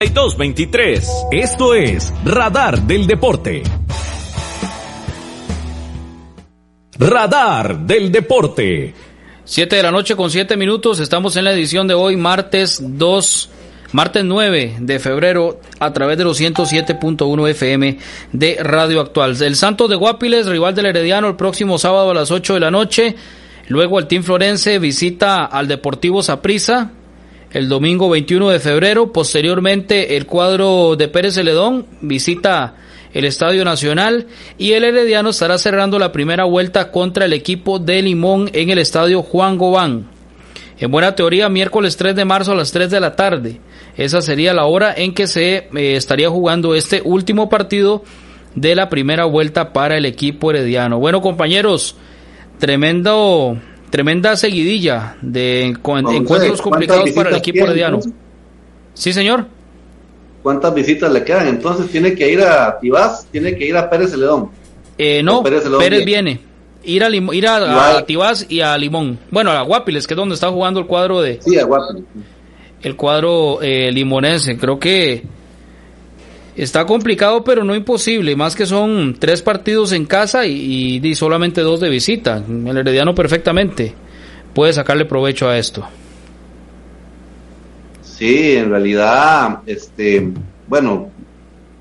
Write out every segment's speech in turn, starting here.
223. Esto es Radar del Deporte. Radar del Deporte. Siete de la noche con siete minutos. Estamos en la edición de hoy, martes 2, martes 9 de febrero, a través de los 107.1 FM de Radio Actual. El Santos de Guapiles, rival del Herediano, el próximo sábado a las 8 de la noche. Luego el Team Florense visita al Deportivo Saprissa el domingo 21 de febrero. Posteriormente, el cuadro de Pérez Celedón visita el Estadio Nacional y el Herediano estará cerrando la primera vuelta contra el equipo de Limón en el Estadio Juan Gobán. En buena teoría, miércoles 3 de marzo a las 3 de la tarde. Esa sería la hora en que se eh, estaría jugando este último partido de la primera vuelta para el equipo herediano. Bueno, compañeros, tremendo tremenda seguidilla de encuentros complicados para el equipo herediano. Sí, señor. ¿Cuántas visitas le quedan? Entonces tiene que ir a Tibás, tiene que ir a Pérez Celedón. Eh, no, Pérez, viene. Ir a, ir a, Tibás y a Limón. Bueno, a Guapiles, que es donde está jugando el cuadro de... Sí, a Guapiles. El cuadro eh, limonense. Creo que Está complicado, pero no imposible. Más que son tres partidos en casa y, solamente dos de visita. El Herediano perfectamente puede sacarle provecho a esto. Sí, en realidad, este, bueno,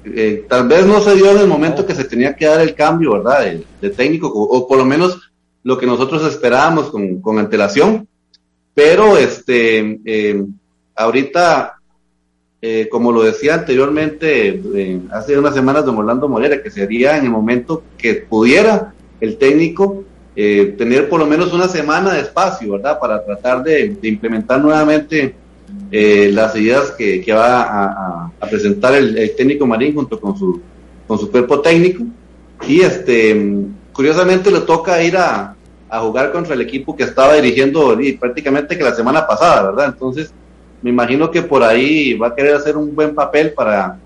eh, tal vez no se dio en el momento que se tenía que dar el cambio, ¿verdad? De, técnico, o, por lo menos lo que nosotros esperábamos con, antelación. Pero, este, eh, ahorita eh, como lo decía anteriormente, eh, hace unas semanas de Orlando Morera, que sería en el momento que pudiera el técnico eh, tener por lo menos una semana de espacio, ¿verdad? Para tratar de, implementar nuevamente las ideas que, va a, presentar el, técnico Marín junto con su, con su cuerpo técnico. Y este, curiosamente le toca ir a jugar contra el equipo que estaba dirigiendo prácticamente que la semana pasada, ¿verdad? Entonces, me imagino que por ahí va a querer hacer un buen papel para,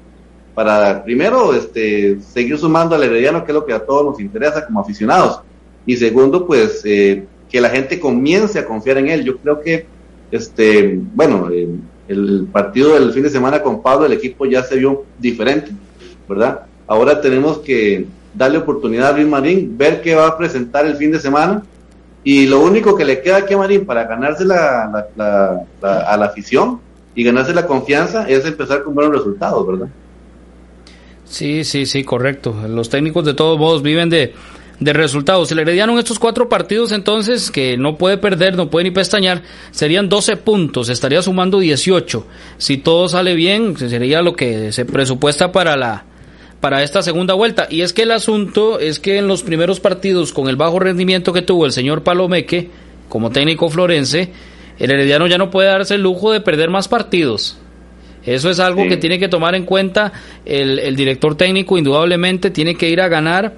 para primero, este, seguir sumando al Herediano, que es lo que a todos nos interesa como aficionados. Y segundo, pues, eh, que la gente comience a confiar en él. Yo creo que, este, bueno, eh, el partido del fin de semana con Pablo, el equipo ya se vio diferente, ¿verdad? Ahora tenemos que darle oportunidad a Luis Marín, ver qué va a presentar el fin de semana y lo único que le queda aquí a Marín para ganarse la, a la afición y ganarse la confianza es empezar con buenos resultados, ¿verdad? Sí, sí, sí, correcto. Los técnicos de todos modos viven de, de resultados. le Herediano en estos cuatro partidos entonces, que no puede perder, no puede ni pestañear, serían 12 puntos, estaría sumando 18. Si todo sale bien, sería lo que se presupuesta para la, para esta segunda vuelta. Y es que el asunto es que en los primeros partidos, con el bajo rendimiento que tuvo el señor Palomeque como técnico florense, el Herediano ya no puede darse el lujo de perder más partidos. Eso es algo que tiene que tomar en cuenta el, director técnico, indudablemente tiene que ir a ganar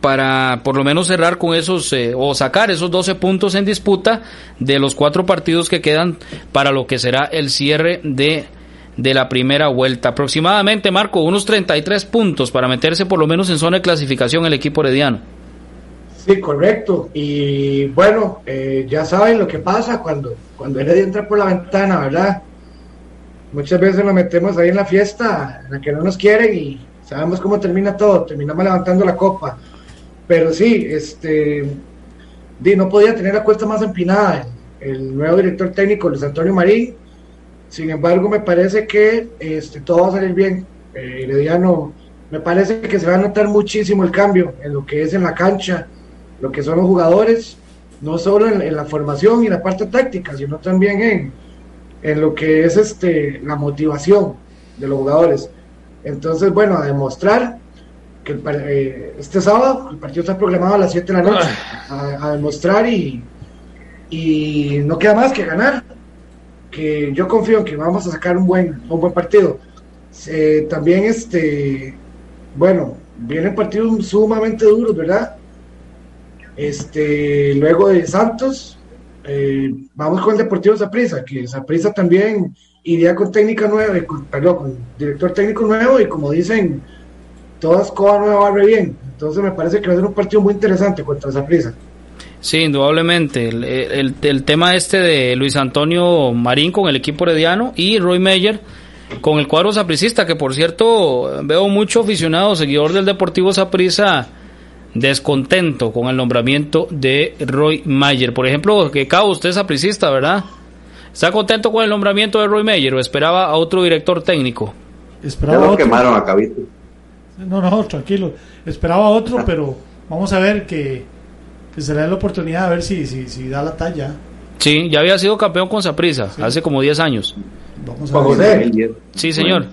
para por lo menos cerrar con esos eh, o sacar esos 12 puntos en disputa de los cuatro partidos que quedan para lo que será el cierre de de la primera vuelta. Aproximadamente, Marco, unos 33 puntos para meterse por lo menos en zona de clasificación el equipo herediano. Sí, correcto. Y bueno, eh, ya saben lo que pasa cuando, cuando Heredia entra por la ventana, ¿verdad? Muchas veces nos metemos ahí en la fiesta, en la que no nos quieren y sabemos cómo termina todo, terminamos levantando la copa. Pero sí, este, di, no podía tener la cuesta más empinada el nuevo director técnico, Luis Antonio Marín, sin embargo, me parece que este, todo va a salir bien. Eh, Herediano, me parece que se va a notar muchísimo el cambio en lo que es en la cancha, lo que son los jugadores, no solo en, la formación y la parte táctica, sino también en, en lo que es este, la motivación de los jugadores. Entonces, bueno, a demostrar que eh, este sábado el partido está programado a las 7 de la noche, a, demostrar y, y no queda más que ganar que yo confío en que vamos a sacar un buen, un buen partido. también, este, bueno, vienen partidos sumamente duros, ¿verdad? Este, luego de Santos, eh, vamos con el Deportivo Zaprisa, que Zaprisa también iría con técnica nueva, perdón, con director técnico nuevo y como dicen, todas cosas nueva barre bien. Entonces me parece que va a ser un partido muy interesante contra Zaprisa. Sí, indudablemente. El, el, tema este de Luis Antonio Marín con el equipo herediano y Roy Meyer con el cuadro sapricista, que por cierto veo mucho aficionado, seguidor del Deportivo Saprissa, descontento con el nombramiento de Roy Mayer. Por ejemplo, que Cabo, usted es sapricista, ¿verdad? ¿Está contento con el nombramiento de Roy Mayer o esperaba a otro director técnico? Esperaba otro. quemaron a Cabito. No, no, tranquilo. Esperaba otro, pero vamos a ver que, que se le dé la oportunidad a ver si, si, si da la talla. Sí, ya había sido campeón con Saprisa hace como 10 años. Vamos a ver. Sí, señor.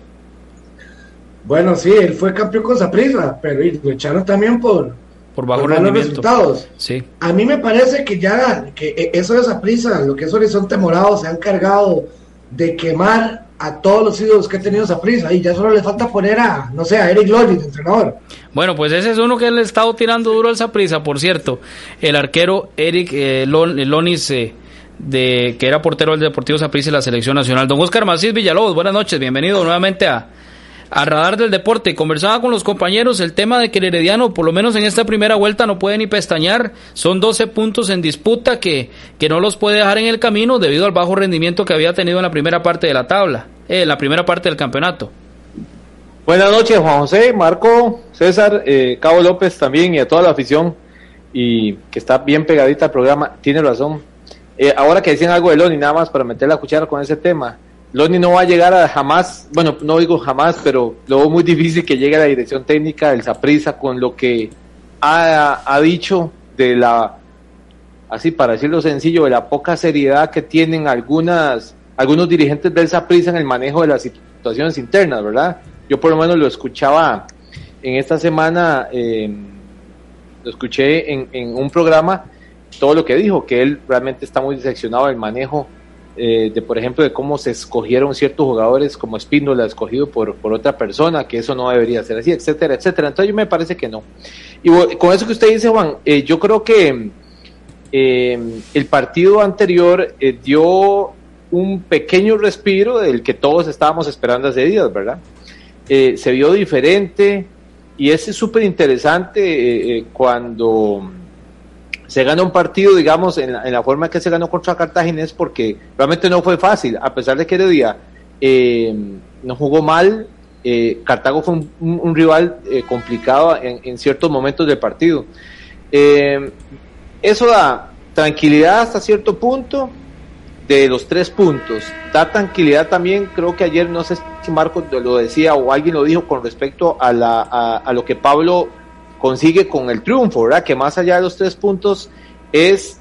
Bueno, sí, él fue campeón con Saprisa, pero lo echaron también por, por bajo resultados. Sí. A mí me parece que ya que e, eso de Saprisa, lo que es Horizonte Morado, se han cargado de quemar a todos los ídolos que ha tenido Saprisa y ya solo le falta poner a, no sé, a Eric Lonis, entrenador. Bueno, pues ese es uno que le ha estado tirando duro al Saprisa, por cierto. El arquero Eric eh, Lonis. Eh, de que era portero del Deportivo Saprissa y la selección nacional. Don Oscar Macís Villalobos, buenas noches, bienvenido nuevamente a, a Radar del Deporte. Conversaba con los compañeros el tema de que el Herediano, por lo menos en esta primera vuelta, no puede ni pestañear. Son 12 puntos en disputa que, que no los puede dejar en el camino debido al bajo rendimiento que había tenido en la primera parte de la tabla, eh, en la primera parte del campeonato. Buenas noches, Juan José, Marco, César, eh, Cabo López también y a toda la afición y que está bien pegadita al programa. Tiene razón, eh, ahora que decían algo de Loni, nada más para meter la cuchara con ese tema. Loni no va a llegar a jamás, bueno, no digo jamás, pero lo veo muy difícil que llegue a la dirección técnica del Saprisa con lo que ha, ha dicho de la, así para decirlo sencillo, de la poca seriedad que tienen algunas, algunos dirigentes del Saprisa en el manejo de las situaciones internas, ¿verdad? Yo por lo menos lo escuchaba en esta semana, eh, lo escuché en un programa todo lo que dijo, que él realmente está muy decepcionado del manejo eh, de, por ejemplo, de cómo se escogieron ciertos jugadores como Espíndola escogido por, por otra persona, que eso no debería ser así, etcétera, etcétera. Entonces yo me parece que no. Y con eso que usted dice, Juan, eh, yo creo que eh, el partido anterior dio un pequeño respiro del que todos estábamos esperando hace días, ¿verdad? se vio diferente y es súper interesante cuando se gana un partido, digamos, en la, en la forma que se ganó contra Cartaginés, porque realmente no fue fácil, a pesar de que Heredia eh, no jugó mal, eh, Cartago fue un, rival eh, complicado en, ciertos momentos del partido. Eh, eso da tranquilidad hasta cierto punto de los tres puntos. Da tranquilidad también, creo que ayer, no sé si Marco lo decía o alguien lo dijo con respecto a, la, a lo que Pablo consigue con el triunfo, ¿verdad? Que más allá de los tres puntos es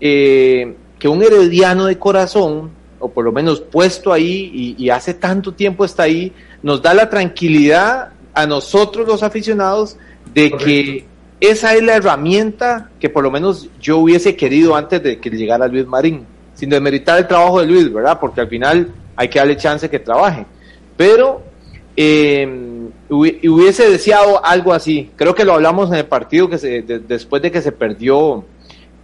eh, que un herediano de corazón, o por lo menos puesto ahí y, hace tanto tiempo está ahí, nos da la tranquilidad a nosotros los aficionados de que esa es la herramienta que por lo menos yo hubiese querido antes de que llegara Luis Marín, sin demeritar el trabajo de Luis, ¿verdad? Porque al final hay que darle chance que trabaje. Pero eh, hubiese deseado algo así. Creo que lo hablamos en el partido que se, después de que se perdió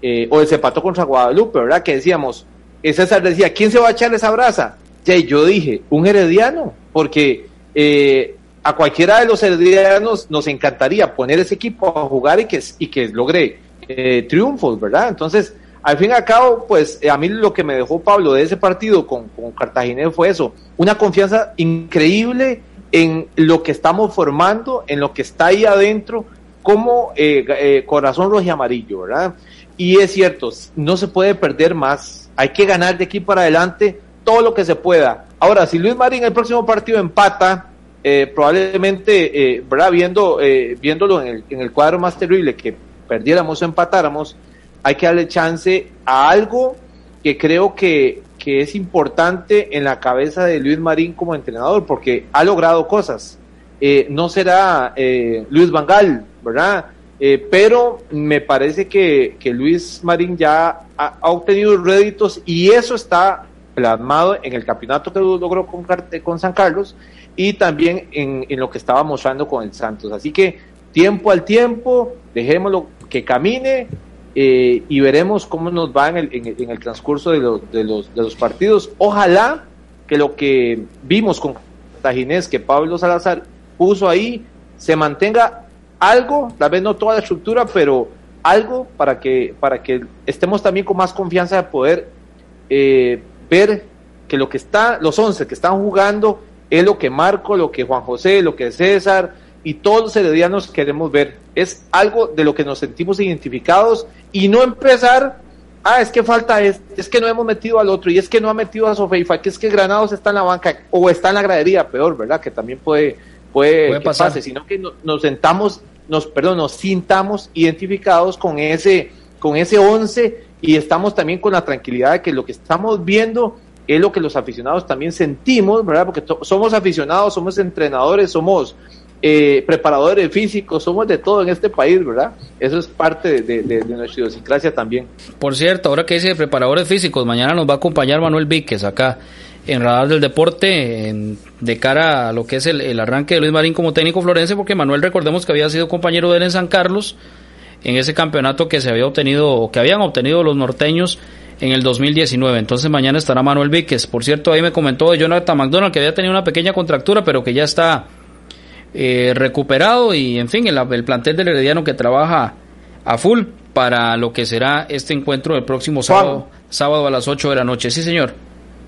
eh, o se empató contra Guadalupe, ¿verdad? Que decíamos, César decía, ¿quién se va a echar esa brasa? Y yo dije, un herediano, porque eh, a cualquiera de los heredianos nos encantaría poner ese equipo a jugar y que, y que logre eh, triunfos, ¿verdad? Entonces, al fin y al cabo, pues a mí lo que me dejó Pablo de ese partido con, con Cartaginés fue eso, una confianza increíble en lo que estamos formando, en lo que está ahí adentro, como eh, eh, corazón rojo y amarillo, ¿verdad? Y es cierto, no se puede perder más, hay que ganar de aquí para adelante todo lo que se pueda. Ahora, si Luis Marín el próximo partido empata, eh, probablemente, ¿verdad? Viendo, viéndolo en el, en el cuadro más terrible, que perdiéramos o empatáramos, hay que darle chance a algo que creo que, que es importante en la cabeza de Luis Marín como entrenador, porque ha logrado cosas. Eh, no será eh, Luis Vangal, ¿verdad? Eh, pero me parece que, que, Luis Marín ya ha, obtenido réditos y eso está plasmado en el campeonato que logró con, con San Carlos y también en, en, lo que estaba mostrando con el Santos. Así que tiempo al tiempo, dejémoslo que camine, eh, y veremos cómo nos va en el, en el, transcurso de, de, los, de los partidos. Ojalá que lo que vimos con Tajinés, que Pablo Salazar puso ahí, se mantenga algo, tal vez no toda la estructura, pero algo para que, para que estemos también con más confianza de poder eh, ver que lo que está, los 11 que están jugando es lo que Marco, lo que Juan José, lo que César y todos los heredianos queremos ver. Es algo de lo que nos sentimos identificados y no empezar, ah, es que falta, es, es que no hemos metido al otro y es que no ha metido a Sofeifa, que es que Granados está en la banca o está en la gradería, peor, ¿verdad? Que también puede, puede, pasar, sino que nos sentamos, nos, perdón, nos sintamos identificados con ese, con ese once y estamos también con la tranquilidad de que lo que estamos viendo es lo que los aficionados también sentimos, ¿verdad? Porque somos aficionados, somos entrenadores, somos eh, preparadores físicos, somos de todo en este país, ¿verdad? Eso es parte de, nuestra idiosincrasia también. Por cierto, ahora que dice preparadores físicos, mañana nos va a acompañar Manuel Víquez acá en Radar del Deporte de cara a lo que es el, arranque de Luis Marín como técnico florense, porque Manuel recordemos que había sido compañero de él en San Carlos en ese campeonato que se había obtenido, que habían obtenido los norteños en el 2019. Entonces mañana estará Manuel Víquez. Por cierto, ahí me comentó Jonathan McDonald que había tenido una pequeña contractura, pero que ya está eh, recuperado y en fin, el, el, plantel del Herediano que trabaja a full para lo que será este encuentro el próximo sábado, sábado a las 8 de la noche. Sí, señor.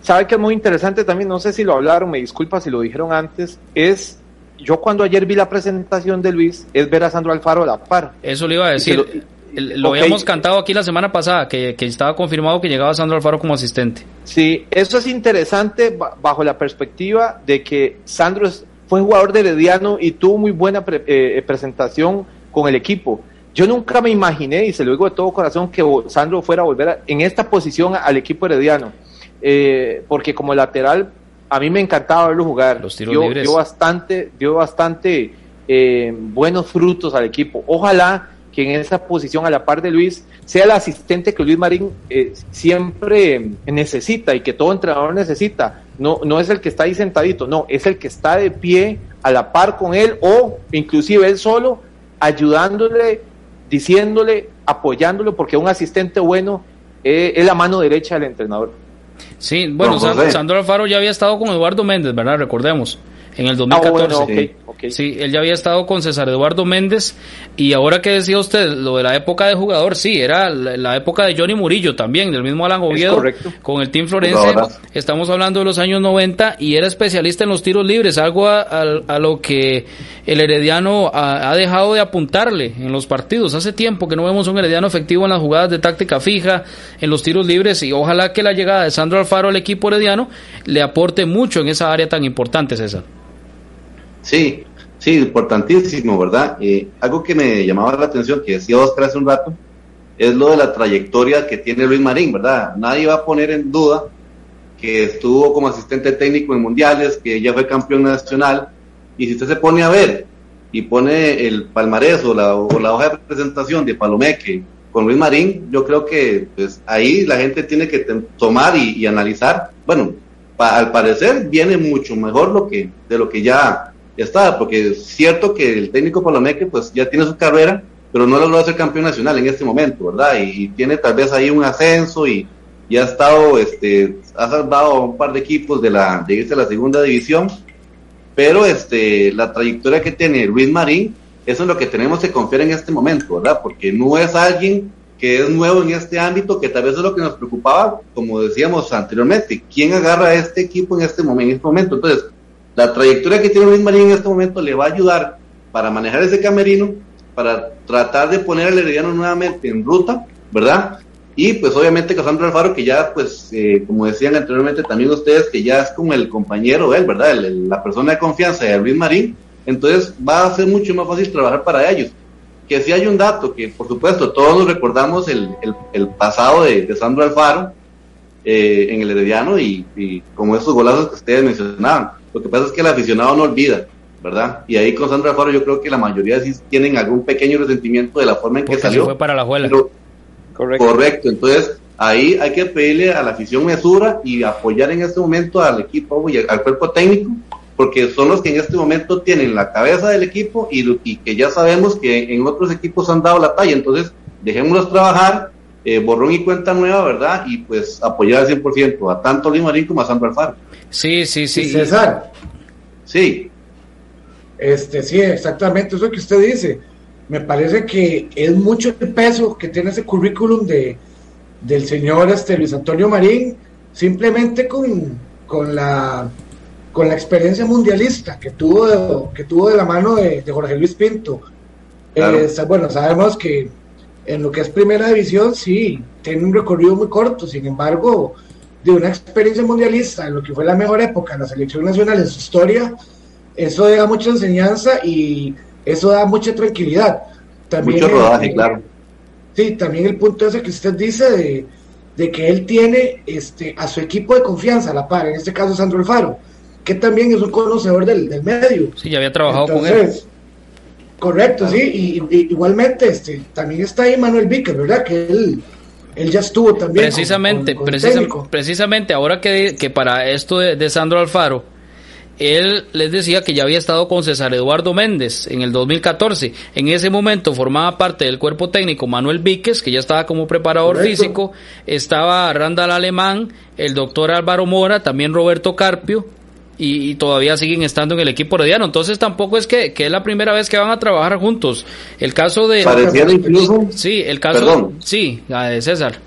Sabe que es muy interesante también, no sé si lo hablaron, me disculpa si lo dijeron antes, es yo cuando ayer vi la presentación de Luis, es ver a Sandro Alfaro a la par. Eso le iba a decir. Lo, habíamos cantado aquí la semana pasada, que, que, estaba confirmado que llegaba Sandro Alfaro como asistente. Sí, eso es interesante bajo la perspectiva de que Sandro fue jugador de Herediano y tuvo muy buena eh, eh, presentación con el equipo. Yo nunca me imaginé, y se lo digo de todo corazón, que Sandro fuera a volver en esta posición al equipo herediano. Eh, porque como lateral, a mí me encantaba verlo jugar. Los tiros libres. dio bastante, dio bastante buenos frutos al equipo. Ojalá que en esa posición a la par de Luis sea el asistente que Luis Marín eh, siempre necesita y que todo entrenador necesita. No, no es el que está ahí sentadito, no, es el que está de pie a la par con él o inclusive él solo ayudándole, diciéndole, apoyándolo, porque un asistente bueno eh, es la mano derecha del entrenador. Sí, bueno, Sandro Alfaro ya había estado con Eduardo Méndez, ¿verdad? Recordemos en el 2014. Ah, sí, él ya había estado con César Eduardo Méndez y ahora que decía usted lo de la época de jugador, sí, era la, época de Johnny Murillo también, del mismo Alan Oviedo con el Team Florense. Estamos hablando de los años 90 y era especialista en los tiros libres, algo a, lo que el Herediano ha, dejado de apuntarle en los partidos. Hace tiempo que no vemos un Herediano efectivo en las jugadas de táctica fija, en los tiros libres y ojalá que la llegada de Sandro Alfaro al equipo Herediano le aporte mucho en esa área tan importante, César. Sí, sí, importantísimo, ¿verdad? Eh, algo que me llamaba la atención, que decía Oscar hace un rato, es lo de la trayectoria que tiene Luis Marín, ¿verdad? Nadie va a poner en duda que estuvo como asistente técnico en mundiales, que ya fue campeón nacional, y si usted se pone a ver y pone el palmarés o la, hoja de presentación de Palomeque con Luis Marín, yo creo que pues ahí la gente tiene que tomar y, analizar, bueno, al parecer viene mucho mejor lo que de lo que ya está, porque es cierto que el técnico Palomeque pues ya tiene su carrera, pero no logró ser campeón nacional en este momento, ¿verdad? Y, tiene tal vez ahí un ascenso y, ya ha estado, este, ha salvado a un par de equipos de la, de la segunda división, pero este, la trayectoria que tiene Luis Marín, eso es lo que tenemos que confiar en este momento, ¿verdad? Porque no es alguien que es nuevo en este ámbito, que tal vez es lo que nos preocupaba, como decíamos anteriormente, ¿quién agarra a este equipo en este momento? En este momento? Entonces, la trayectoria que tiene Luis Marín en este momento le va a ayudar para manejar ese camerino, para tratar de poner al Herediano nuevamente en ruta, ¿verdad? Y pues obviamente Casandro Alfaro, que ya pues, eh, como decían anteriormente también ustedes, que ya es como el compañero él, ¿verdad? la persona de confianza de Luis Marín, entonces va a ser mucho más fácil trabajar para ellos. Que si hay un dato, que por supuesto todos nos recordamos el, pasado de, de Sandro Alfaro eh, en el Herediano y, y como esos golazos que ustedes mencionaban lo que pasa es que el aficionado no olvida, ¿verdad? Y ahí con Sandra Faro yo creo que la mayoría sí tienen algún pequeño resentimiento de la forma en que salió. fue para la juela. correcto. correcto. Entonces, ahí hay que pedirle a la afición mesura y apoyar en este momento al equipo y al cuerpo técnico, porque son los que en este momento tienen la cabeza del equipo y, y que ya sabemos que en otros equipos han dado la talla. Entonces, dejémoslos trabajar, eh, borrón y cuenta nueva, ¿verdad? Y pues apoyar al 100% a tanto Limarín como a Sandra Alfaro. Sí, sí, sí. César. Sí. Este, sí, exactamente eso que usted dice. Me parece que es mucho el peso que tiene ese currículum de, del señor este, Luis Antonio Marín, simplemente con, con la con la experiencia mundialista que tuvo de, que tuvo de la mano de, Jorge Luis Pinto. Eh, bueno, sabemos que en lo que es primera división sí, tiene un recorrido muy corto, sin embargo, de una experiencia mundialista en lo que fue la mejor época en la selección nacional en su historia, eso da mucha enseñanza y eso da mucha tranquilidad. También Mucho rodaje, claro. Sí, también el punto ese que usted dice de, de, que él tiene este, a su equipo de confianza a la par, en este caso Sandro Alfaro, que también es un conocedor del, del medio. Sí, ya había trabajado con él. Correcto, sí, y, igualmente este, también está ahí Manuel Víquez, ¿verdad? Que él, él ya estuvo también. Precisamente, precisamente ahora que, que para esto de Sandro Alfaro, él les decía que ya había estado con César Eduardo Méndez en el 2014. En ese momento formaba parte del cuerpo técnico Manuel Víquez, que ya estaba como preparador físico, estaba Randall Alemán, el doctor Álvaro Mora, también Roberto Carpio, y, todavía siguen estando en el equipo herediano. Entonces tampoco es que, es la primera vez que van a trabajar juntos. El caso de... Pareciera incluso... Sí, el caso... Perdón. Sí, de César.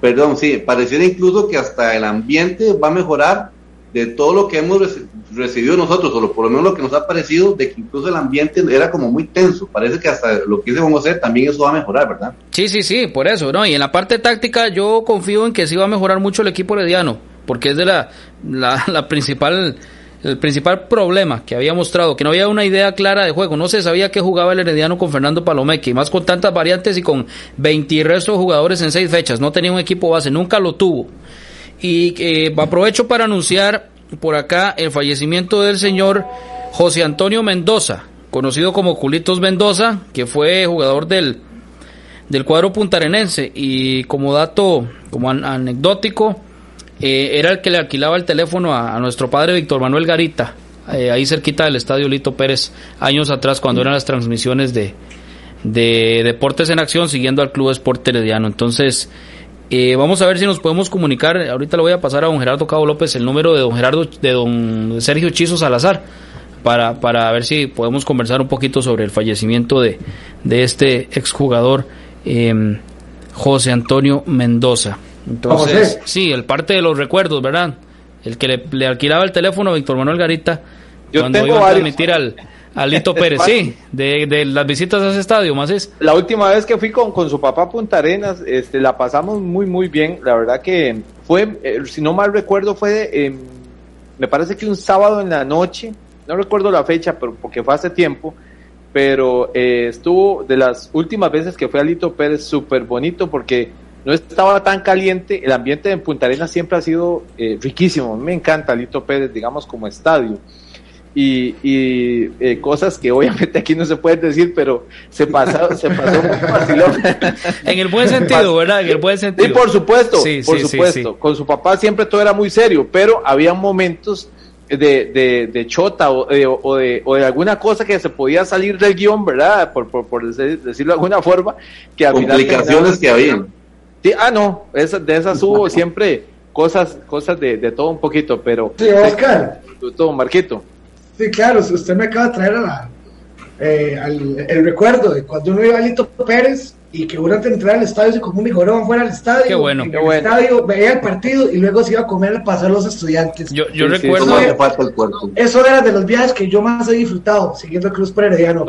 Perdón, sí, pareciera incluso que hasta el ambiente va a mejorar de todo lo que hemos recibido nosotros, o por lo menos lo que nos ha parecido, de que incluso el ambiente era como muy tenso. Parece que hasta lo que vamos a hacer también eso va a mejorar, ¿verdad? Sí, sí, sí, por eso, ¿no? Y en la parte táctica yo confío en que sí va a mejorar mucho el equipo herediano, porque es de la, la, principal el principal problema que había mostrado, que no había una idea clara de juego, no se sabía qué jugaba el Herediano con Fernando Palomeque, más con tantas variantes y con 20 restos jugadores en seis fechas, no tenía un equipo base, nunca lo tuvo. Y eh, aprovecho para anunciar por acá el fallecimiento del señor José Antonio Mendoza, conocido como Culitos Mendoza, que fue jugador del, del cuadro puntarenense. Y como dato, como anecdótico, eh, era el que le alquilaba el teléfono a, nuestro padre Víctor Manuel Garita, eh, ahí cerquita del estadio Lito Pérez, años atrás, cuando eran las transmisiones de, de Deportes en Acción, siguiendo al Club Sport Herediano. Entonces, eh, vamos a ver si nos podemos comunicar. Ahorita le voy a pasar a don Gerardo Cabo López el número de don Gerardo, de don Sergio Chizo Salazar, para, para ver si podemos conversar un poquito sobre el fallecimiento de, de este exjugador eh, José Antonio Mendoza. Entonces, sí, el parte de los recuerdos, ¿verdad? El que le, alquilaba el teléfono a Víctor Manuel Garita cuando iba a transmitir al Alito Pérez, sí, de, las visitas a ese estadio, más es. La última vez que fui con, con su papá a Punta Arenas, este, la pasamos muy, muy bien. La verdad que fue, eh, si no mal recuerdo, fue, eh, me parece que un sábado en la noche, no recuerdo la fecha, pero porque fue hace tiempo, pero eh, estuvo de las últimas veces que fue Alito Pérez súper bonito porque no estaba tan caliente, el ambiente en Punta Arenas siempre ha sido riquísimo, me encanta Alito Pérez, digamos, como estadio y, y eh, cosas que obviamente aquí no se pueden decir, pero se pasó, se pasó vacilón. en el buen sentido, ¿verdad? En el buen sentido. Sí, por supuesto, por supuesto. Con su papá siempre todo era muy serio, pero había momentos de, de, de chota o, de, o, de, o de alguna cosa que se podía salir del guion, ¿verdad? Por, por, por decirlo de alguna forma. Que Complicaciones que habían. Sí, ah, no, de esas hubo siempre cosas, cosas de, de todo un poquito, pero... Sí, Oscar. Todo, Marquito. Sí, claro, usted me acaba de traer a la, eh, el recuerdo de cuando uno iba a Lito Pérez y que uno antes de entrar al estadio se comía un mejorón fuera del estadio. Qué bueno, en qué el bueno. estadio veía el partido y luego se iba a comer al pasar los estudiantes. Yo, yo recuerdo. eso, era, de los viajes que yo más he disfrutado siguiendo Cruz Perediano.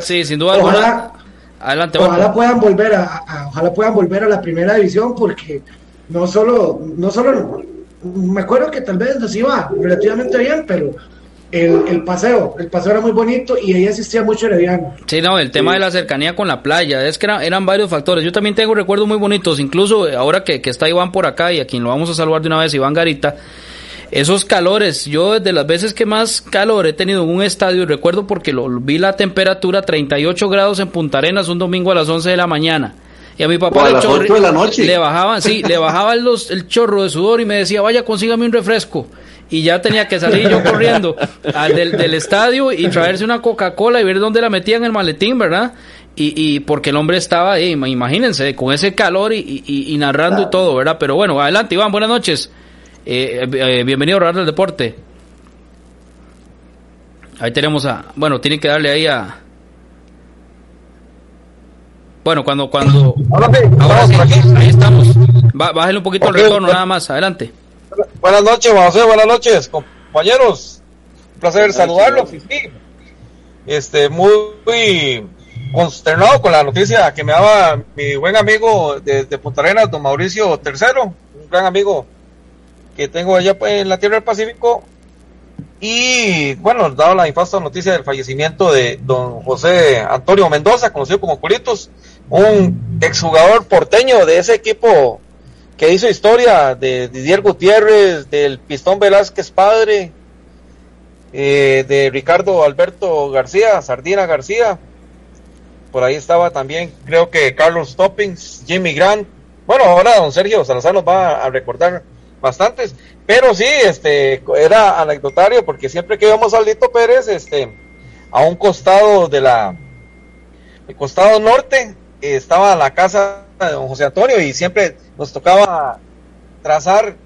Sí, sin duda ojalá, Adelante, ojalá puedan volver a, ojalá puedan volver a la primera división porque no solo, no solo, me acuerdo que tal vez nos iba relativamente bien, pero el, el, paseo, el paseo era muy bonito y ahí asistía mucho Herediano. Sí, no, el tema de la cercanía con la playa, es que eran varios factores. Yo también tengo recuerdos muy bonitos, incluso ahora que, que, está Iván por acá y a quien lo vamos a saludar de una vez, Iván Garita. Esos calores, yo desde las veces que más calor he tenido en un estadio, recuerdo porque lo, vi la temperatura 38 grados en Punta Arenas un domingo a las 11 de la mañana. Y a mi papá le, le bajaban, sí, le bajaban los, el chorro de sudor y me decía, vaya, consígame un refresco y ya tenía que salir yo corriendo al del, estadio y traerse una Coca-Cola y ver dónde la metía en el maletín, ¿verdad? Y, y porque el hombre estaba ahí, imagínense, con ese calor y, y, narrando y todo, ¿verdad? Pero bueno, adelante, Iván, buenas noches. Eh, eh, bienvenido a Radio del Deporte. Ahí tenemos a. Bueno, tienen que darle ahí a. Bueno, cuando. cuando ahora sí, ahí estamos. bájale un poquito el retorno, nada más. Adelante. Buenas noches, José, buenas noches. compañeros. Un placer saludarlos. Este, muy, consternado con la noticia que me daba mi buen amigo de, Punta Arenas, don Mauricio III, un gran amigo que tengo allá pues, en la Tierra del Pacífico. Y bueno, dado la infausta noticia del fallecimiento de don José Antonio Mendoza, conocido como Culitos, un exjugador porteño de ese equipo que hizo historia de Didier Gutiérrez, del Pistón Velázquez padre, eh, de Ricardo Alberto García, Sardina García. Por ahí estaba también, creo que Carlos Toppings, Jimmy Grant. Bueno, ahora don Sergio Salazar nos va a recordar bastantes. Pero sí, este, era anecdotario porque siempre que íbamos al Lito Pérez, este, a un costado de la, el costado norte, estaba la casa de don José Antonio y siempre nos tocaba trazar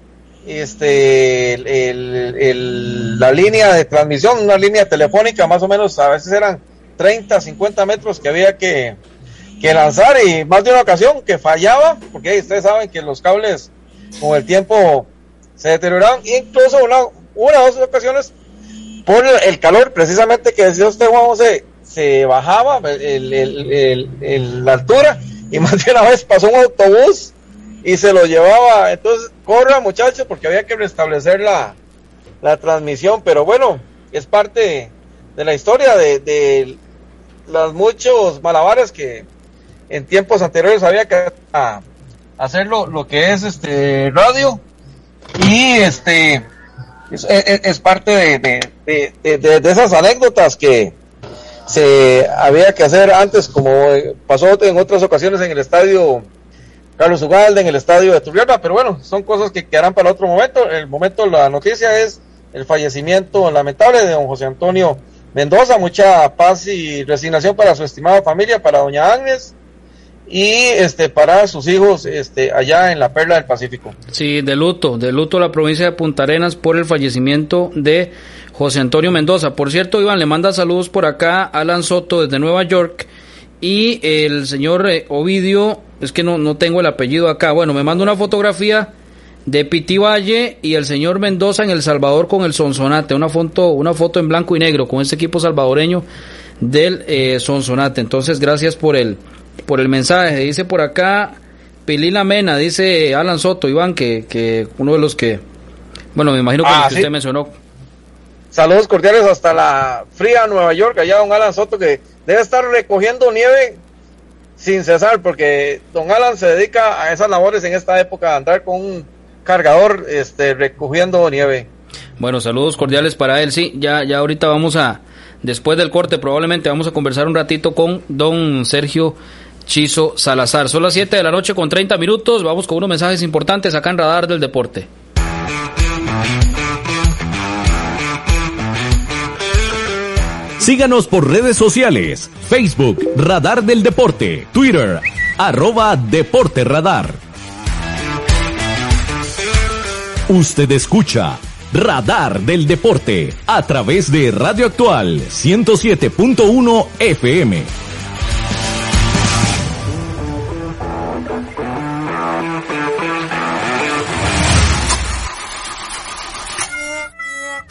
este el, la línea de transmisión, una línea telefónica más o menos, a veces eran 30, 50 metros que había que, que lanzar y más de una ocasión que fallaba, porque ustedes saben que los cables con el tiempo se deterioraron, incluso una, una o dos ocasiones por el calor precisamente que decía usted Juan José, se bajaba la altura y más de una vez pasó un autobús y se lo llevaba. Entonces, corra muchachos porque había que restablecer la, la transmisión, pero bueno, es parte de la historia de, de los muchos malabares que en tiempos anteriores había que hacer lo, que es este radio y este es, parte de, de, de, de, esas anécdotas que se había que hacer antes como pasó en otras ocasiones en el estadio Carlos Ugalde en el estadio de Turrialba, pero bueno, son cosas que quedarán para otro momento. El momento, la noticia es el fallecimiento lamentable de don José Antonio Mendoza. Mucha paz y resignación para su estimada familia, para doña Agnes y este para sus hijos este allá en la Perla del Pacífico. Sí, de luto, de luto la provincia de Punta Arenas por el fallecimiento de José Antonio Mendoza. Por cierto, Iván le manda saludos por acá Alan Soto desde Nueva York y el señor eh, Ovidio es que no, no tengo el apellido acá. Bueno, me manda una fotografía de Piti Valle y el señor Mendoza en El Salvador con el Sonsonate. Una foto, una foto en blanco y negro con este equipo salvadoreño del eh, Sonsonate. Entonces, gracias por el, por el mensaje. Dice por acá Pilila Mena, dice Alan Soto, Iván, que, que uno de los que, bueno, me imagino que, ah, usted mencionó. Saludos cordiales hasta la fría Nueva York, allá don Alan Soto, que debe estar recogiendo nieve sin cesar, porque don Alan se dedica a esas labores en esta época, a andar con un cargador este, recogiendo nieve. Bueno, saludos cordiales para él. Sí, ya, ya ahorita vamos a, después del corte, probablemente vamos a conversar un ratito con don Sergio Chizo Salazar. Son las 7 de la noche con 30 minutos. Vamos con unos mensajes importantes acá en Radar del Deporte. Síganos por redes sociales, Facebook, Radar del Deporte, Twitter, arroba Deporte Radar. Usted escucha Radar del Deporte a través de Radio Actual 107.1 FM.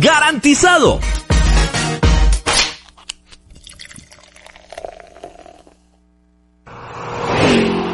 ¡Garantizado!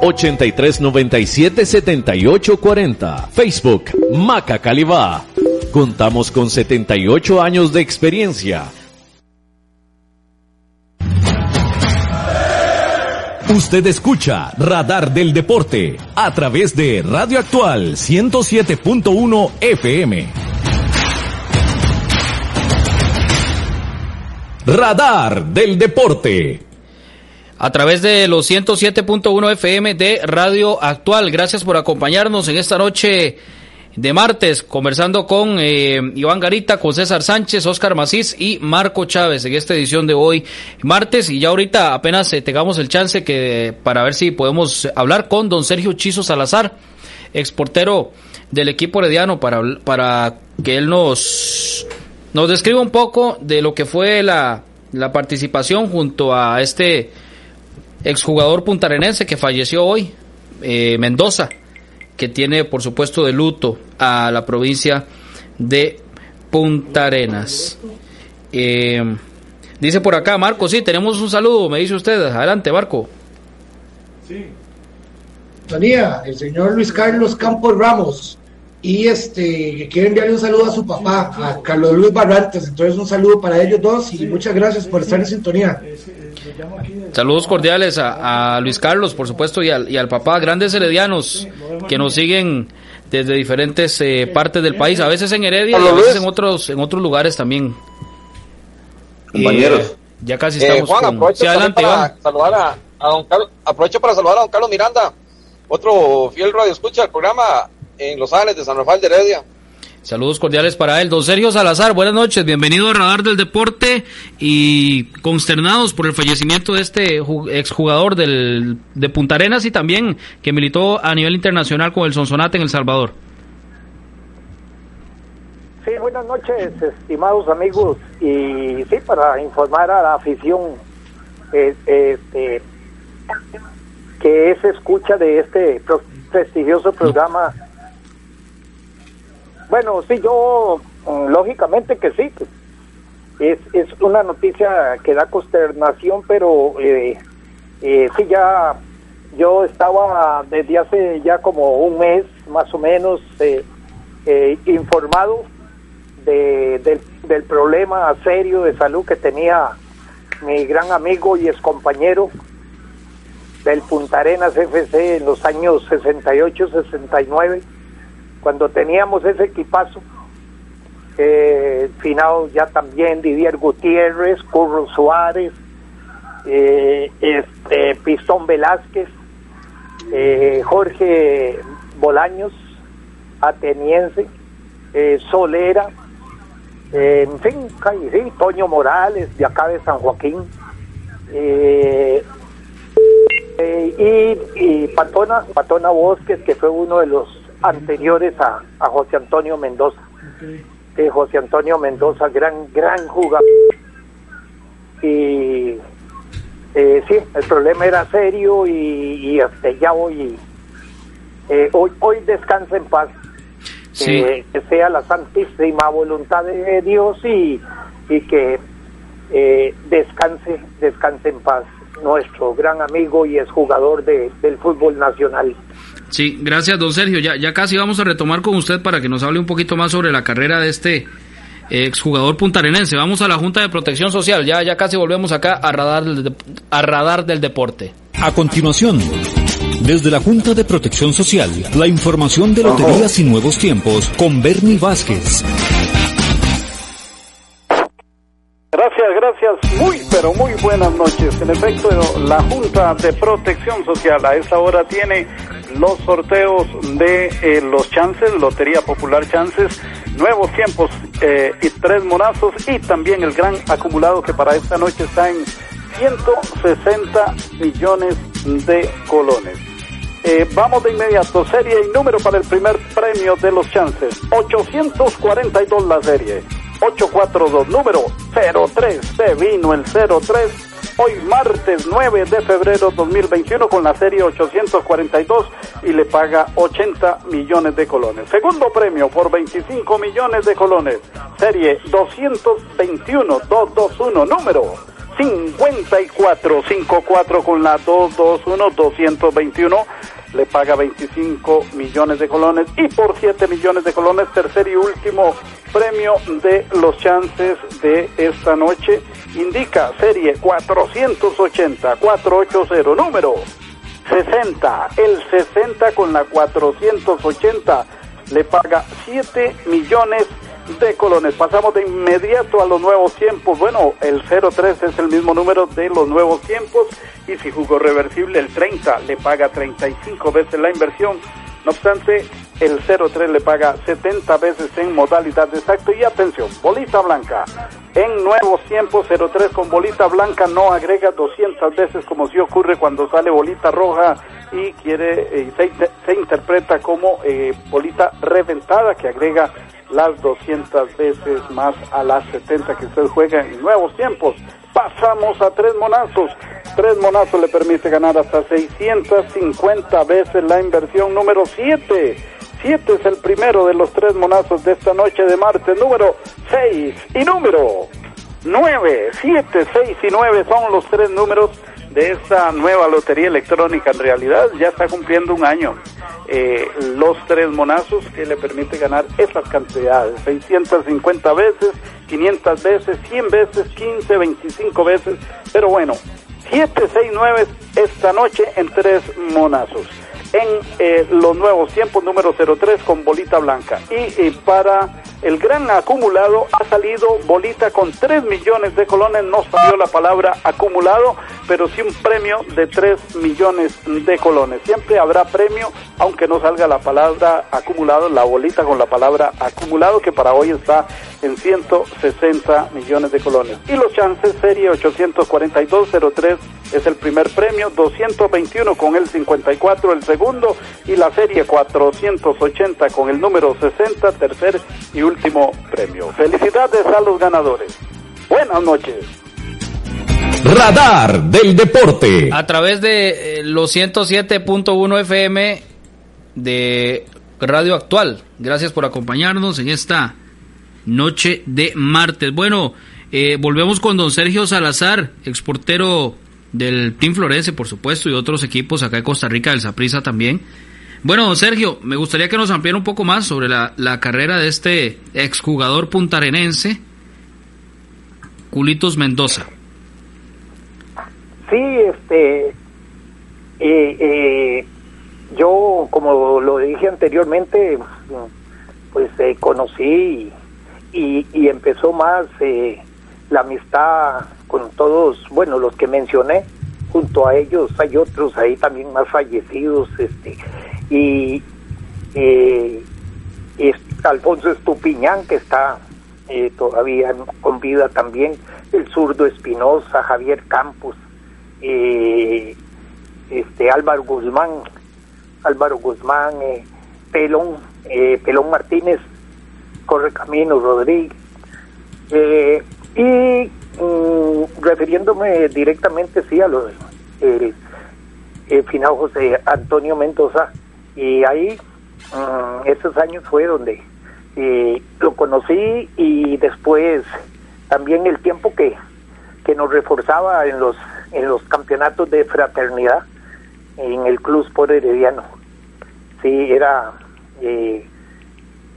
8397 7840, Facebook Maca Calibá. Contamos con 78 años de experiencia. Usted escucha Radar del Deporte a través de Radio Actual 107.1 FM. Radar del Deporte. A través de los 107.1 FM de Radio Actual. Gracias por acompañarnos en esta noche de martes, conversando con eh, Iván Garita, con César Sánchez, Oscar Macís y Marco Chávez en esta edición de hoy, martes, y ya ahorita apenas eh, tengamos el chance que para ver si podemos hablar con don Sergio Chizo Salazar, exportero del equipo herediano, para, para que él nos, nos describa un poco de lo que fue la, la participación junto a este exjugador puntarenense que falleció hoy, eh, Mendoza que tiene por supuesto de luto a la provincia de Punta Arenas. Eh, dice por acá, Marco, sí, tenemos un saludo, me dice usted. Adelante, Marco. Sí. El señor Luis Carlos Campos Ramos y este quiere enviarle un saludo a su papá, a Carlos Luis Barrantes. Entonces un saludo para ellos dos y muchas gracias por estar en sintonía. Saludos cordiales a, Luis Carlos, por supuesto, y al, y al papá, grandes heredianos que nos siguen desde diferentes eh, partes del país, a veces en Heredia y a veces en otros, en otros lugares también. Compañeros. Eh, ya casi estamos eh, Juan, aprovecho, adelante, para saludar a, don Carlos, aprovecho para saludar a don Carlos Miranda, otro fiel radio escucha del programa en Los Ángeles de San Rafael de Heredia. Saludos cordiales para él. Don Sergio Salazar, buenas noches, bienvenido a Radar del Deporte y consternados por el fallecimiento de este exjugador del, de Punta Arenas y también que militó a nivel internacional con el Sonsonate en El Salvador. Sí, buenas noches, estimados amigos, y sí, para informar a la afición eh, este, que es escucha de este prestigioso programa. Bueno, sí, yo, mm, lógicamente que sí. Es, es una noticia que da consternación, pero eh, eh, sí, ya yo estaba desde hace ya como un mes más o menos eh, eh, informado de, del, del problema serio de salud que tenía mi gran amigo y excompañero del Punta Arenas FC en los años 68-69 cuando teníamos ese equipazo, eh, finado ya también Didier Gutiérrez, Curro Suárez, eh, este Pistón Velázquez, eh, Jorge Bolaños, ateniense, eh, Solera, en fin, sí, Toño Morales, de acá de San Joaquín, eh, y, y Patona, Patona Bosques, que fue uno de los anteriores a, a José Antonio Mendoza. Eh, José Antonio Mendoza, gran, gran jugador. Y eh, sí, el problema era serio y, y hasta ya hoy, eh, hoy, hoy descansa en paz. Sí. Eh, que sea la santísima voluntad de Dios y, y que descanse, descanse en paz nuestro gran amigo y es jugador de, del fútbol nacional. Sí, gracias, don Sergio. Ya, ya casi vamos a retomar con usted para que nos hable un poquito más sobre la carrera de este eh, exjugador puntarenense. Vamos a la Junta de Protección Social. Ya, ya casi volvemos acá radar a radar del deporte. A continuación, desde la Junta de Protección Social, la información de Loterías y Nuevos Tiempos con Bernie Vázquez. Muy, pero muy buenas noches. En efecto, la Junta de Protección Social a esta hora tiene los sorteos de eh, los chances, Lotería Popular Chances, nuevos tiempos eh, y tres monazos y también el gran acumulado que para esta noche está en 160 millones de colones. Eh, vamos de inmediato, serie y número para el primer premio de los chances. 842 la serie. 842, número 03, se vino el 03. Hoy martes 9 de febrero 2021 con la serie 842 y le paga 80 millones de colones. Segundo premio por 25 millones de colones. Serie 221, 221, número 5454 con la 221 221 le paga 25 millones de colones y por 7 millones de colones tercer y último premio de los chances de esta noche indica serie 480 480 número 60 el 60 con la 480 le paga 7 millones de colones. Pasamos de inmediato a los nuevos tiempos. Bueno, el 03 es el mismo número de los nuevos tiempos y si jugó reversible el 30 le paga 35 veces la inversión. No obstante, el 03 le paga 70 veces en modalidad de exacto y atención, bolita blanca. En nuevos tiempos 03 con bolita blanca no agrega 200 veces como si ocurre cuando sale bolita roja y quiere eh, se, interpreta como eh, bolita reventada que agrega las 200 veces más a las 70 que usted juega en nuevos tiempos. Pasamos a tres monazos. Tres monazos le permite ganar hasta 650 veces la inversión número 7. 7 es el primero de los tres monazos de esta noche de martes. Número 6 y número 9. 7, 6 y 9 son los tres números de esta nueva lotería electrónica. En realidad ya está cumpliendo un año. Eh, los tres monazos que le permite ganar esas cantidades, 650 veces, 500 veces, 100 veces, 15, 25 veces, pero bueno, 7, 6, 9 esta noche en tres monazos. En eh, los nuevos tiempos número 03 con bolita blanca. Y, para el gran acumulado ha salido bolita con 3 millones de colones, no salió la palabra acumulado, pero sí un premio de 3 millones de colones. Siempre habrá premio, aunque no salga la palabra acumulado, la bolita con la palabra acumulado, que para hoy está en 160 millones de colones. Y los chances, serie 842-03 es el primer premio, 221 con el 54 el segundo y la serie 480 con el número 60 tercer y último premio. Felicidades a los ganadores. Buenas noches. Radar del Deporte. A través de eh, los 107.1 FM de Radio Actual. Gracias por acompañarnos en esta noche de martes. Bueno, eh, volvemos con don Sergio Salazar, exportero del Team Florense, por supuesto, y otros equipos acá de Costa Rica, del Saprissa también. Bueno, Sergio, me gustaría que nos ampliara un poco más sobre la, carrera de este exjugador puntarenense, Culitos Mendoza. Sí, este, eh, eh, yo como lo dije anteriormente, pues eh, conocí y, y, y, empezó más eh, la amistad con todos, bueno, los que mencioné, junto a ellos hay otros ahí también más fallecidos, este, y, eh, y Alfonso Estupiñán, que está eh, todavía con vida también, el zurdo Espinosa, Javier Campos, eh, este Álvaro Guzmán, Álvaro Guzmán, eh, Pelón, eh, Pelón Martínez, Correcaminos Rodríguez, eh, y mm, refiriéndome directamente sí a lo el, el final José Antonio Mendoza, y ahí mm, esos años fue donde eh, lo conocí y después también el tiempo que, que nos reforzaba en los en los campeonatos de fraternidad en el Club Sport Herediano. Sí, era eh,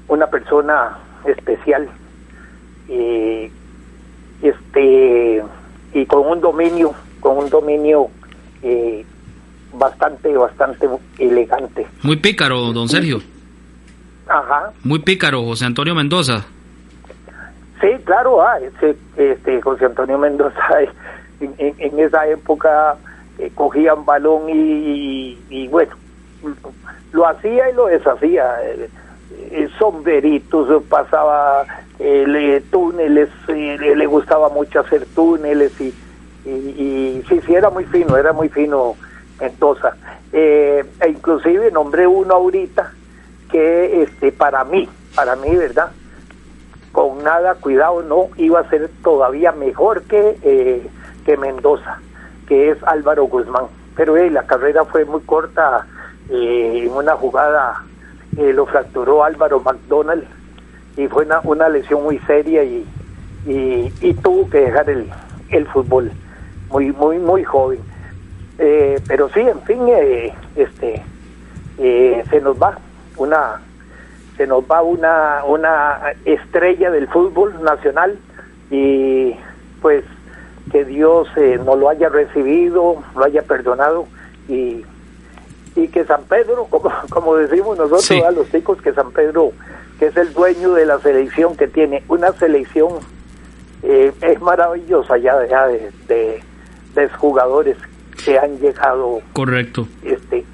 una persona especial. Eh, este y con un dominio, con un dominio eh, bastante, bastante elegante. Muy pícaro, don Sergio. Ajá. Muy pícaro, José Antonio Mendoza. Sí, claro, ah, ese, este José Antonio Mendoza en, en- en esa época eh, cogía un balón y, y- y, bueno, lo hacía y lo deshacía. eh, eh, sombreritos, pasaba eh, le- túneles, eh, le, gustaba mucho hacer túneles y, sí, sí, era muy fino, era muy fino Mendoza. Eh, e inclusive nombré uno ahorita que este para mí, para mí, ¿verdad? con nada cuidado no iba a ser todavía mejor que eh, que Mendoza que es Álvaro Guzmán pero eh, la carrera fue muy corta eh, en una jugada lo fracturó Álvaro McDonald y fue una, una lesión muy seria y, y, tuvo que dejar el, el fútbol muy muy muy joven. Eh, pero sí en fin eh, este eh, se nos va una se nos va una, una estrella del fútbol nacional y pues que Dios nos lo haya recibido, lo haya perdonado y, y que San Pedro, como, como decimos nosotros Sí. a los chicos, que San Pedro, que es el dueño de la selección, que tiene una selección, eh, es maravillosa ya, ya de, de, de jugadores que han llegado, Correcto. este,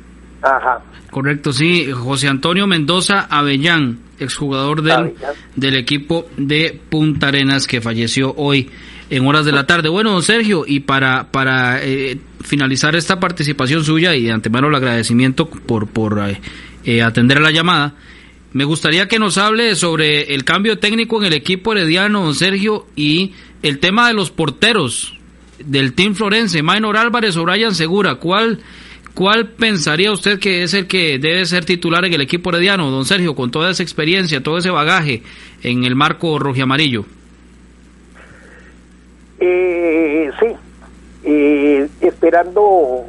ajá, Correcto, sí. José Antonio Mendoza Avellán, exjugador del, Avellán. del equipo de Punta Arenas que falleció hoy en horas de la tarde. Bueno, don Sergio, y para, para eh, finalizar esta participación suya y de antemano el agradecimiento por, por eh, eh, atender a la llamada, me gustaría que nos hable sobre el cambio técnico en el equipo herediano, don Sergio, y el tema de los porteros del Team Florense, Maynor Álvarez o Brian Segura. ¿Cuál, ¿Cuál pensaría usted que es el que debe ser titular en el equipo herediano, don Sergio, con toda esa experiencia, todo ese bagaje en el marco rojiamarillo? Eh, sí, eh, esperando,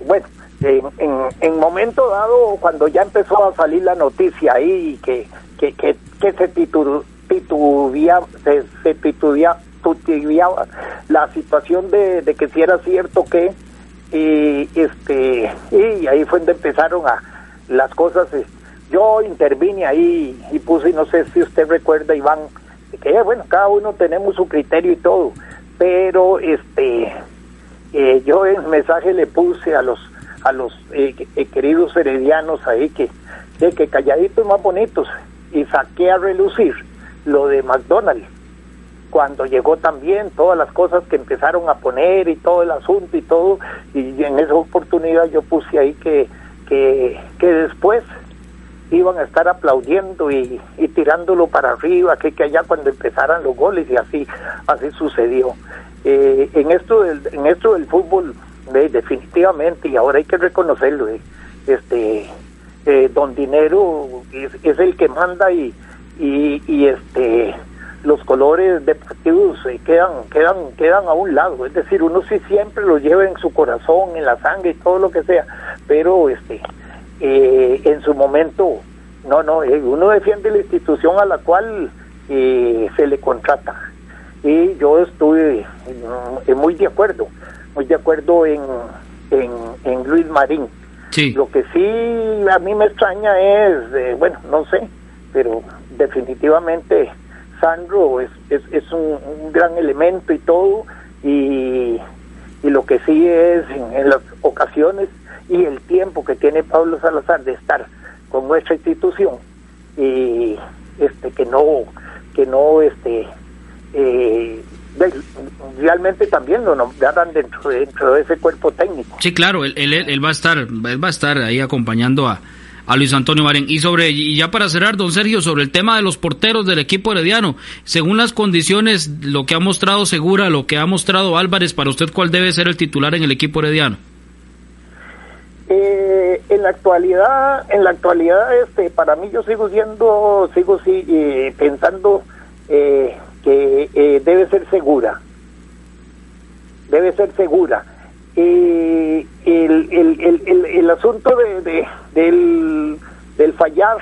bueno, en, en, en momento dado, cuando ya empezó a salir la noticia ahí que, que, que, que se titu- titubea, se, se titubeaba la situación de, de que si era cierto que, y este, y ahí fue donde empezaron a las cosas. eh, Yo intervine ahí y puse, no sé si usted recuerda, Iván, que bueno, cada uno tenemos su criterio y todo, pero este, eh, yo en mensaje le puse a los a los eh, eh, queridos heredianos ahí que de que calladitos más bonitos y saqué a relucir lo de McDonald's cuando llegó también todas las cosas que empezaron a poner y todo el asunto y todo y en esa oportunidad yo puse ahí que que, que después iban a estar aplaudiendo y, y tirándolo para arriba, que, que allá cuando empezaran los goles y así así sucedió. Eh, en esto del, en esto del fútbol ve, definitivamente y ahora hay que reconocerlo, eh, este eh, Don Dinero es, el que manda y, y, y este los colores deportivos eh, quedan quedan quedan a un lado, es decir, uno sí siempre los lleva en su corazón, en la sangre y todo lo que sea, pero este eh, en su momento, no, no, eh, uno defiende la institución a la cual eh, se le contrata. Y yo estuve eh, muy de acuerdo, muy de acuerdo en, en, en Luis Marín. Sí. Lo que sí a mí me extraña es, eh, bueno, no sé, pero definitivamente Sandro es, es, es un, un gran elemento y todo, y, y lo que sí es en, en las ocasiones y el tiempo que tiene Pablo Salazar de estar con nuestra institución y este que no que no este eh, realmente también lo nombraran dentro, dentro de ese cuerpo técnico. Sí, claro, él, él, va a estar, él va a estar ahí acompañando a, a Luis Antonio Marín. Y sobre, y ya para cerrar, don Sergio, sobre el tema de los porteros del equipo herediano, según las condiciones, lo que ha mostrado Segura, lo que ha mostrado Álvarez, para usted, ¿cuál debe ser el titular en el equipo herediano? Eh, en la actualidad, en la actualidad, este, para mí yo sigo siendo, sigo sí, eh, pensando eh, que eh, debe ser segura, debe ser segura. Eh, el, el, el, el, asunto de, del, del fallar,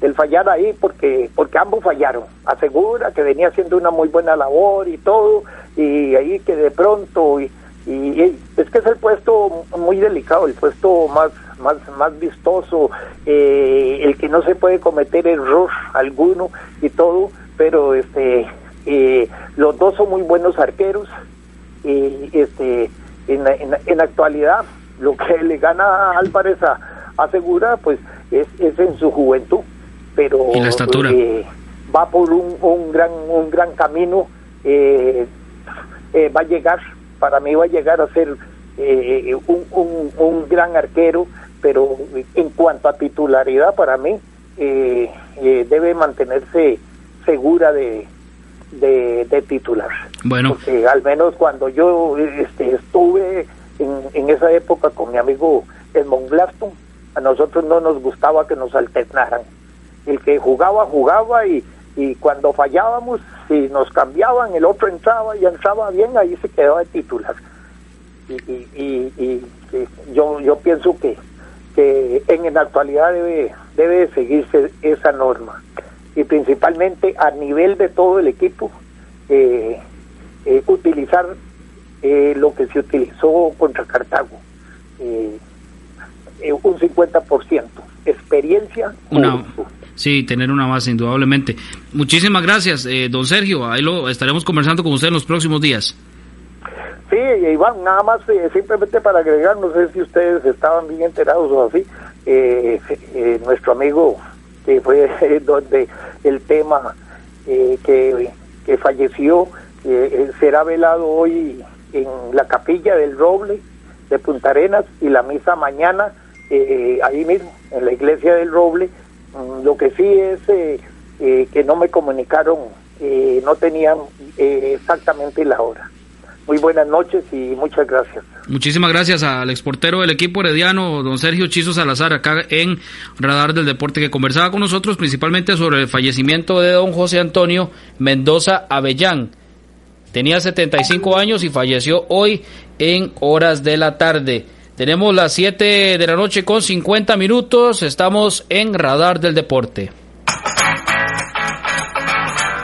del fallar ahí, porque, porque ambos fallaron, asegura que venía haciendo una muy buena labor y todo, y ahí que de pronto... Y, y, es que es el puesto muy delicado, el puesto más más más vistoso, eh, el que no se puede cometer error alguno y todo, pero este eh, los dos son muy buenos arqueros y este en, en, actualidad lo que le gana a Álvarez a, a Segura pues es, es en su juventud, pero eh, va por un, un gran un gran camino, eh, eh, va a llegar para mí va a llegar a ser eh, un, un, gran arquero, pero en cuanto a titularidad para mí eh, eh, debe mantenerse segura de, de, titular. Bueno. Porque al menos cuando yo este, estuve en, en esa época con mi amigo Edmond Glaston, a nosotros no nos gustaba que nos alternaran. El que jugaba, jugaba y, y cuando fallábamos, si nos cambiaban, el otro entraba y entraba bien, ahí se quedaba de titular. Y, y, y, yo, yo pienso que, que en, la actualidad debe, debe seguirse esa norma. Y principalmente a nivel de todo el equipo, eh, eh, utilizar eh, lo que se utilizó contra Cartago. un 50%. Experiencia. Una, Sí, tener una base, indudablemente. Muchísimas gracias, eh, don Sergio. Ahí lo estaremos conversando con usted en los próximos días. Sí, Iván, nada más eh, simplemente para agregar, no sé si ustedes estaban bien enterados o así, eh, nuestro amigo que fue donde el tema que, que falleció será velado hoy en la capilla del Roble de Punta Arenas y la misa mañana ahí mismo, en la iglesia del Roble lo que sí es eh, eh, que no me comunicaron, eh, no tenían exactamente la hora. Muy buenas noches y muchas gracias. Muchísimas gracias al exportero del equipo herediano, don Sergio Chizo Salazar, acá en Radar del Deporte, que conversaba con nosotros principalmente sobre el fallecimiento de don José Antonio Mendoza Avellán. Tenía 75 años y falleció hoy en horas de la tarde. Tenemos las 7 de la noche con 50 minutos. Estamos en Radar del Deporte.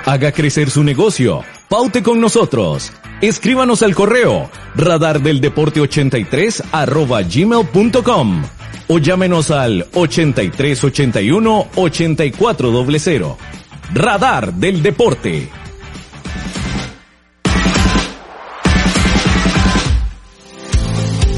Haga crecer su negocio. Paute con nosotros. Escríbanos al correo radardeldeporte83 arroba gmail.com o llámenos al 8381 8400. Radar del Deporte.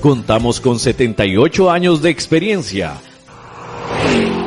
Contamos con 78 años de experiencia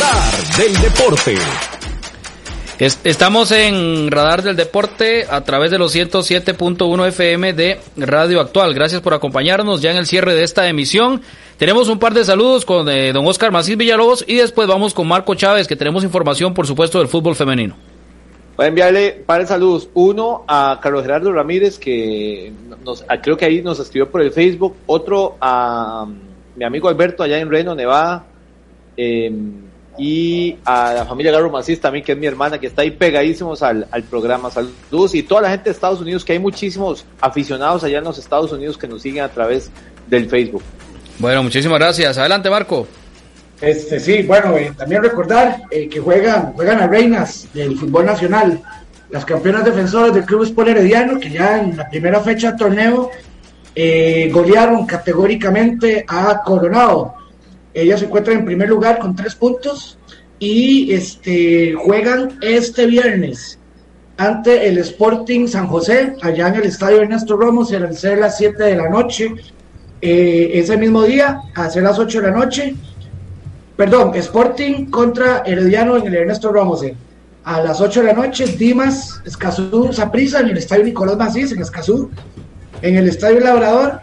Radar del Deporte. estamos en Radar del Deporte a través de los 107.1 FM de Radio Actual. Gracias por acompañarnos ya en el cierre de esta emisión. Tenemos un par de saludos con eh, don Oscar Macís Villalobos y después vamos con Marco Chávez, que tenemos información, por supuesto, del fútbol femenino. Voy a enviarle par de saludos. Uno a Carlos Gerardo Ramírez, que nos, creo que ahí nos escribió por el Facebook. Otro a um, mi amigo Alberto allá en Reno, Nevada. Eh, y a la familia Garro Macís también, que es mi hermana, que está ahí pegadísimos al, al programa. Saludos y toda la gente de Estados Unidos, que hay muchísimos aficionados allá en los Estados Unidos que nos siguen a través del Facebook. Bueno, muchísimas gracias. Adelante, Marco. Este, sí, bueno, eh, también recordar eh, que juegan, juegan las reinas del fútbol nacional, las campeonas defensoras del Club Sport Herediano, que ya en la primera fecha del torneo eh, golearon categóricamente a Coronado ellas se encuentran en primer lugar con tres puntos y este, juegan este viernes ante el Sporting San José, allá en el estadio Ernesto Ramos, a ser las 7 de la noche. Eh, ese mismo día, a ser las 8 de la noche, perdón, Sporting contra Herediano en el Ernesto Ramos. A las 8 de la noche, Dimas, Escazú, Zaprisa en el estadio Nicolás Macís, en Escazú. En el estadio Labrador,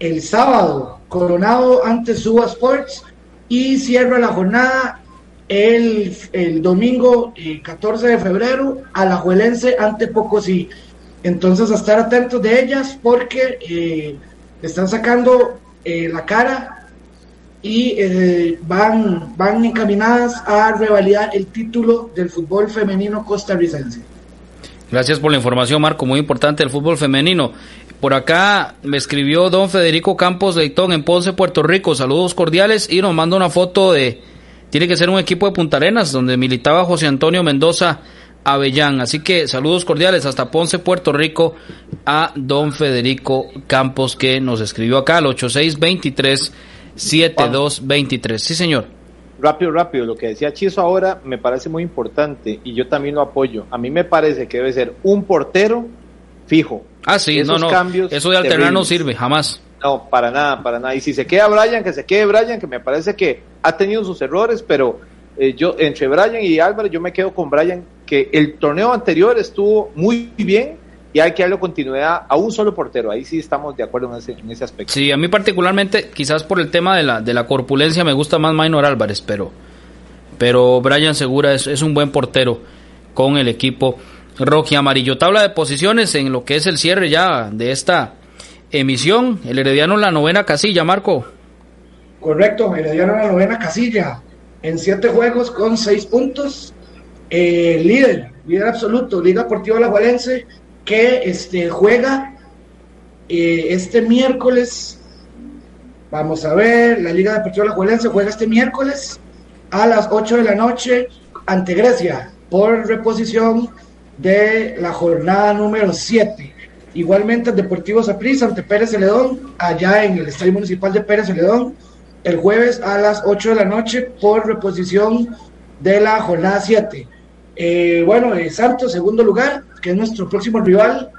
el sábado, Coronado ante Suba Sports y cierra la jornada el, el domingo 14 eh, de febrero a la Juelense ante Pocosí. Entonces, a estar atentos de ellas porque eh, están sacando eh, la cara y van, van encaminadas a revalidar el título del fútbol femenino costarricense. Gracias por la información, Marco. Muy importante el fútbol femenino. Por acá me escribió don Federico Campos Leitón en Ponce, Puerto Rico. Saludos cordiales y nos manda una foto de. Tiene que ser un equipo de Punta Arenas donde militaba José Antonio Mendoza Avellán. Así que saludos cordiales hasta Ponce, Puerto Rico a don Federico Campos que nos escribió acá al 8623-7223. Sí, señor. Rápido, rápido. Lo que decía Chizo ahora me parece muy importante y yo también lo apoyo. A mí me parece que debe ser un portero fijo Ah, sí, no, no. Eso de alternar no sirve, jamás. No, para nada, para nada. Y si se queda Brian, que se quede Brian, que me parece que ha tenido sus errores, pero eh, yo entre Brian y Álvaro, yo me quedo con Brian, que el torneo anterior estuvo muy bien y hay que darle continuidad a un solo portero. Ahí sí estamos de acuerdo en ese, en ese aspecto. Sí, a mí particularmente, quizás por el tema de la, de la corpulencia, me gusta más Minor Álvarez, pero, pero Brian Segura es, es un buen portero con el equipo rojo y amarillo. Tabla de posiciones en lo que es el cierre ya de esta emisión. El Herediano en la novena casilla, Marco. Correcto, Herediano en la novena casilla. En siete juegos con seis puntos. Eh, líder, líder absoluto, Liga Deportiva La que este, juega eh, este miércoles. Vamos a ver, la Liga Deportiva La juega este miércoles a las 8 de la noche ante Grecia por reposición de la jornada número 7. Igualmente el Deportivo Saprissa ante Pérez Celedón, allá en el Estadio Municipal de Pérez Celedón, el jueves a las 8 de la noche por reposición de la jornada 7. Eh, bueno, eh, Santos, segundo lugar, que es nuestro próximo rival,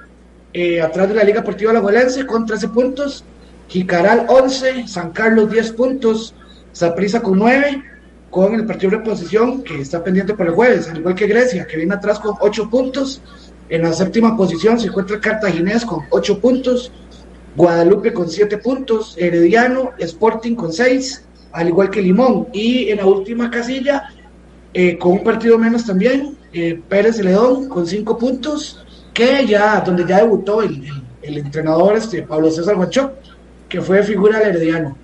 eh, atrás de la Liga Deportiva Alajuelense con 13 puntos, Jicaral 11, San Carlos 10 puntos, Saprissa con 9, con el partido de reposición que está pendiente para el jueves, al igual que Grecia, que viene atrás con 8 puntos. En la séptima posición se encuentra Cartaginés con 8 puntos, Guadalupe con 7 puntos, Herediano, Sporting con 6, al igual que Limón. Y en la última casilla, eh, con un partido menos también, eh, Pérez León con 5 puntos, que ya, donde ya debutó el, el, entrenador este, Pablo César Guachó, que fue figura del Herediano.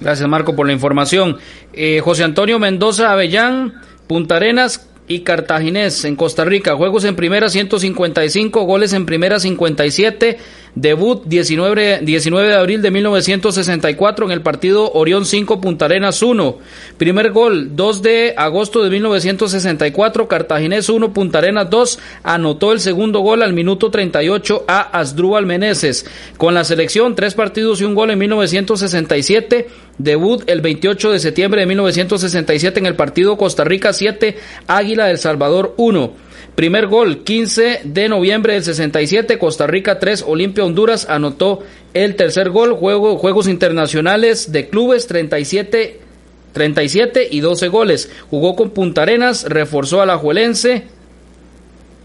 Gracias Marco por la información. Eh, José Antonio Mendoza Avellán, Punta Arenas, y Cartaginés en Costa Rica. Juegos en primera 155, goles en primera 57. Debut 19, 19 de abril de 1964 en el partido Orión 5 Punta Arenas 1. Primer gol 2 de agosto de 1964 Cartaginés 1 Punta Arenas 2. Anotó el segundo gol al minuto 38 a Asdrúbal Meneses. Con la selección tres partidos y un gol en 1967. Debut el 28 de septiembre de 1967 en el partido Costa Rica 7 Águila del Salvador 1. Primer gol, 15 de noviembre del 67, Costa Rica 3, Olimpia Honduras anotó el tercer gol, Juego, Juegos Internacionales de Clubes 37, 37 y 12 goles. Jugó con Punta Arenas, reforzó a la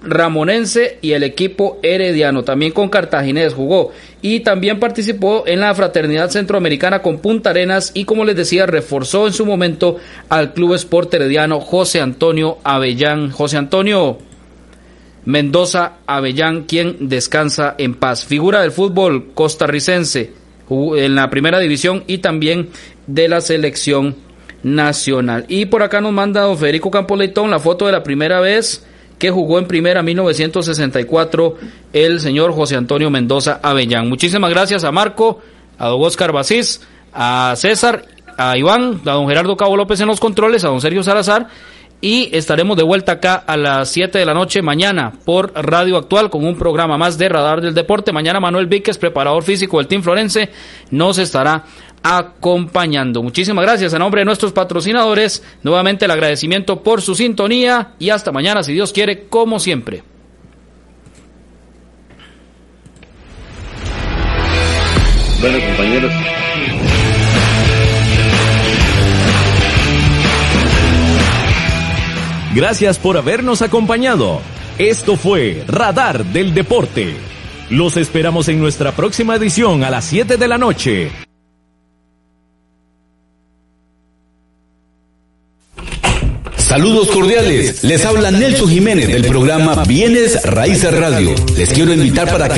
Ramonense y el equipo Herediano. También con Cartaginés jugó y también participó en la Fraternidad Centroamericana con Punta Arenas y como les decía reforzó en su momento al Club Sport Herediano José Antonio Avellán. José Antonio Mendoza Avellán, quien descansa en paz. Figura del fútbol costarricense en la primera división y también de la selección nacional. Y por acá nos manda don Federico Campoleitón la foto de la primera vez que jugó en primera 1964 el señor José Antonio Mendoza Avellán. Muchísimas gracias a Marco, a don Oscar Basís, a César, a Iván, a don Gerardo Cabo López en los controles, a don Sergio Salazar y estaremos de vuelta acá a las 7 de la noche mañana por Radio Actual con un programa más de Radar del Deporte. Mañana Manuel Víquez, preparador físico del Team Florense, nos estará acompañando. Muchísimas gracias a nombre de nuestros patrocinadores. Nuevamente el agradecimiento por su sintonía y hasta mañana, si Dios quiere, como siempre. Bueno, compañeros. Gracias por habernos acompañado. Esto fue Radar del Deporte. Los esperamos en nuestra próxima edición a las 7 de la noche. Saludos cordiales. Les habla Nelson Jiménez del programa Bienes Raíces Radio. Les quiero invitar para que